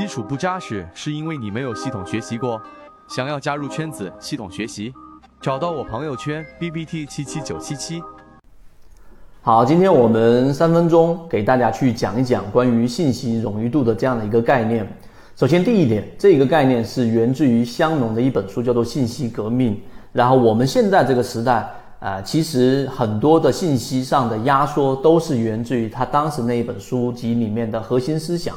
基础不扎实，是因为你没有系统学习过。想要加入圈子，系统学习，找到我朋友圈 B B T 七七九七七。好，今天我们三分钟给大家去讲一讲关于信息冗余度的这样的一个概念。首先，第一点，这个概念是源自于香农的一本书，叫做《信息革命》。然后，我们现在这个时代，啊，其实很多的信息上的压缩都是源自于他当时那一本书籍里面的核心思想。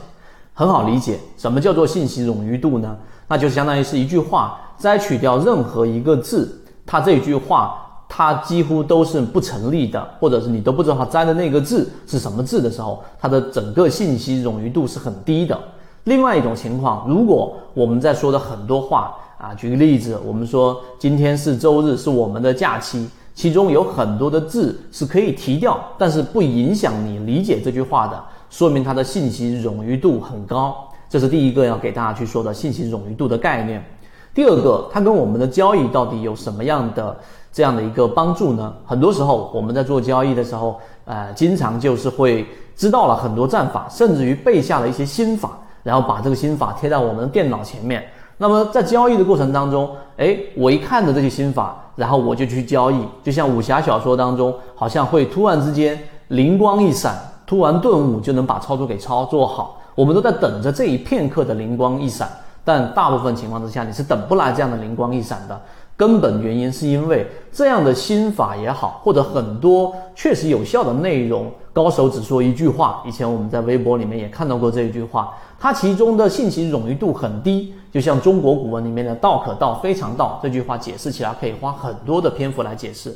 很好理解，什么叫做信息冗余度呢？那就相当于是一句话，摘取掉任何一个字，它这句话它几乎都是不成立的，或者是你都不知道它摘的那个字是什么字的时候，它的整个信息冗余度是很低的。另外一种情况，如果我们在说的很多话啊，举个例子，我们说今天是周日，是我们的假期，其中有很多的字是可以提掉，但是不影响你理解这句话的。说明它的信息冗余度很高，这是第一个要给大家去说的信息冗余度的概念。第二个，它跟我们的交易到底有什么样的这样的一个帮助呢？很多时候我们在做交易的时候，呃，经常就是会知道了很多战法，甚至于背下了一些心法，然后把这个心法贴在我们的电脑前面。那么在交易的过程当中，哎，我一看着这些心法，然后我就去交易，就像武侠小说当中，好像会突然之间灵光一闪。突然顿悟就能把操作给操作好，我们都在等着这一片刻的灵光一闪，但大部分情况之下你是等不来这样的灵光一闪的。根本原因是因为这样的心法也好，或者很多确实有效的内容，高手只说一句话。以前我们在微博里面也看到过这一句话，它其中的信息冗余度很低，就像中国古文里面的“道可道，非常道”这句话解释起来可以花很多的篇幅来解释。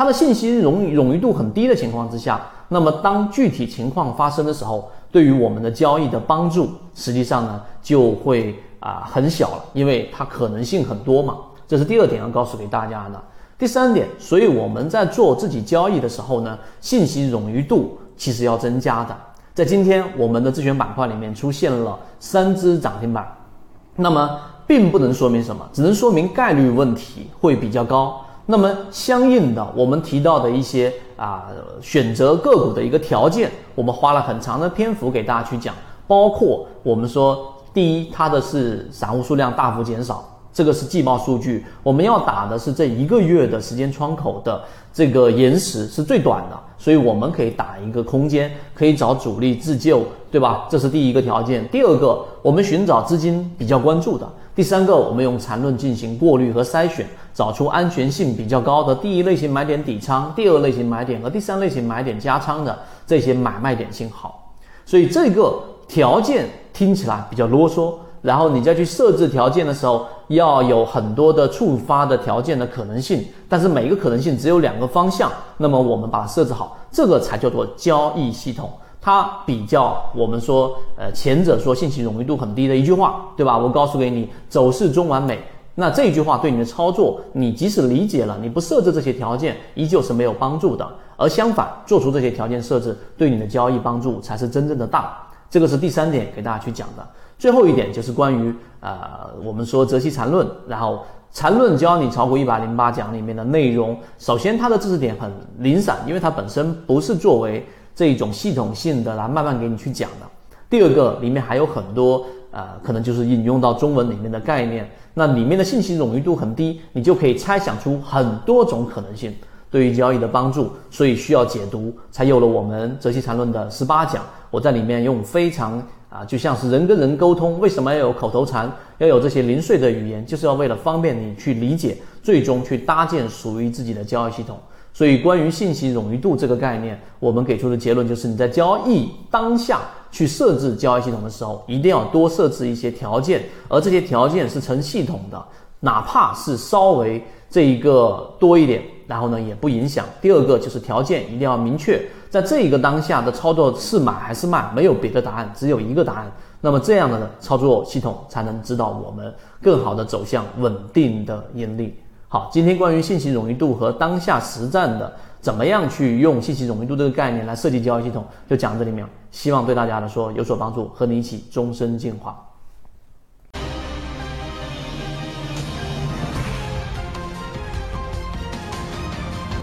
它的信息容冗余度很低的情况之下，那么当具体情况发生的时候，对于我们的交易的帮助，实际上呢就会啊很小了，因为它可能性很多嘛。这是第二点要告诉给大家的。第三点，所以我们在做自己交易的时候呢，信息冗余度其实要增加的。在今天我们的自选板块里面出现了三只涨停板，那么并不能说明什么，只能说明概率问题会比较高。那么相应的，我们提到的一些啊选择个股的一个条件，我们花了很长的篇幅给大家去讲，包括我们说，第一，它的是散户数量大幅减少，这个是季报数据，我们要打的是这一个月的时间窗口的这个延时是最短的，所以我们可以打一个空间，可以找主力自救，对吧？这是第一个条件。第二个，我们寻找资金比较关注的。第三个，我们用缠论进行过滤和筛选。找出安全性比较高的第一类型买点底仓，第二类型买点和第三类型买点加仓的这些买卖点信号。所以这个条件听起来比较啰嗦，然后你再去设置条件的时候，要有很多的触发的条件的可能性，但是每个可能性只有两个方向，那么我们把它设置好，这个才叫做交易系统。它比较我们说，呃，前者说信息冗余度很低的一句话，对吧？我告诉给你，走势中完美。那这一句话对你的操作，你即使理解了，你不设置这些条件，依旧是没有帮助的。而相反，做出这些条件设置，对你的交易帮助才是真正的大。这个是第三点给大家去讲的。最后一点就是关于呃，我们说择期缠论，然后缠论教你炒股一百零八讲里面的内容。首先，它的知识点很零散，因为它本身不是作为这一种系统性的来慢慢给你去讲的。第二个，里面还有很多。啊，可能就是引用到中文里面的概念，那里面的信息冗余度很低，你就可以猜想出很多种可能性，对于交易的帮助，所以需要解读，才有了我们《择期缠论》的十八讲。我在里面用非常啊，就像是人跟人沟通，为什么要有口头禅，要有这些零碎的语言，就是要为了方便你去理解，最终去搭建属于自己的交易系统。所以，关于信息冗余度这个概念，我们给出的结论就是：你在交易当下去设置交易系统的时候，一定要多设置一些条件，而这些条件是成系统的，哪怕是稍微这一个多一点，然后呢也不影响。第二个就是条件一定要明确，在这一个当下的操作是买还是卖，没有别的答案，只有一个答案。那么这样的操作系统才能指导我们更好的走向稳定的盈利。好，今天关于信息冗余度和当下实战的怎么样去用信息冗余度这个概念来设计交易系统，就讲这里面，希望对大家来说有所帮助，和你一起终身进化。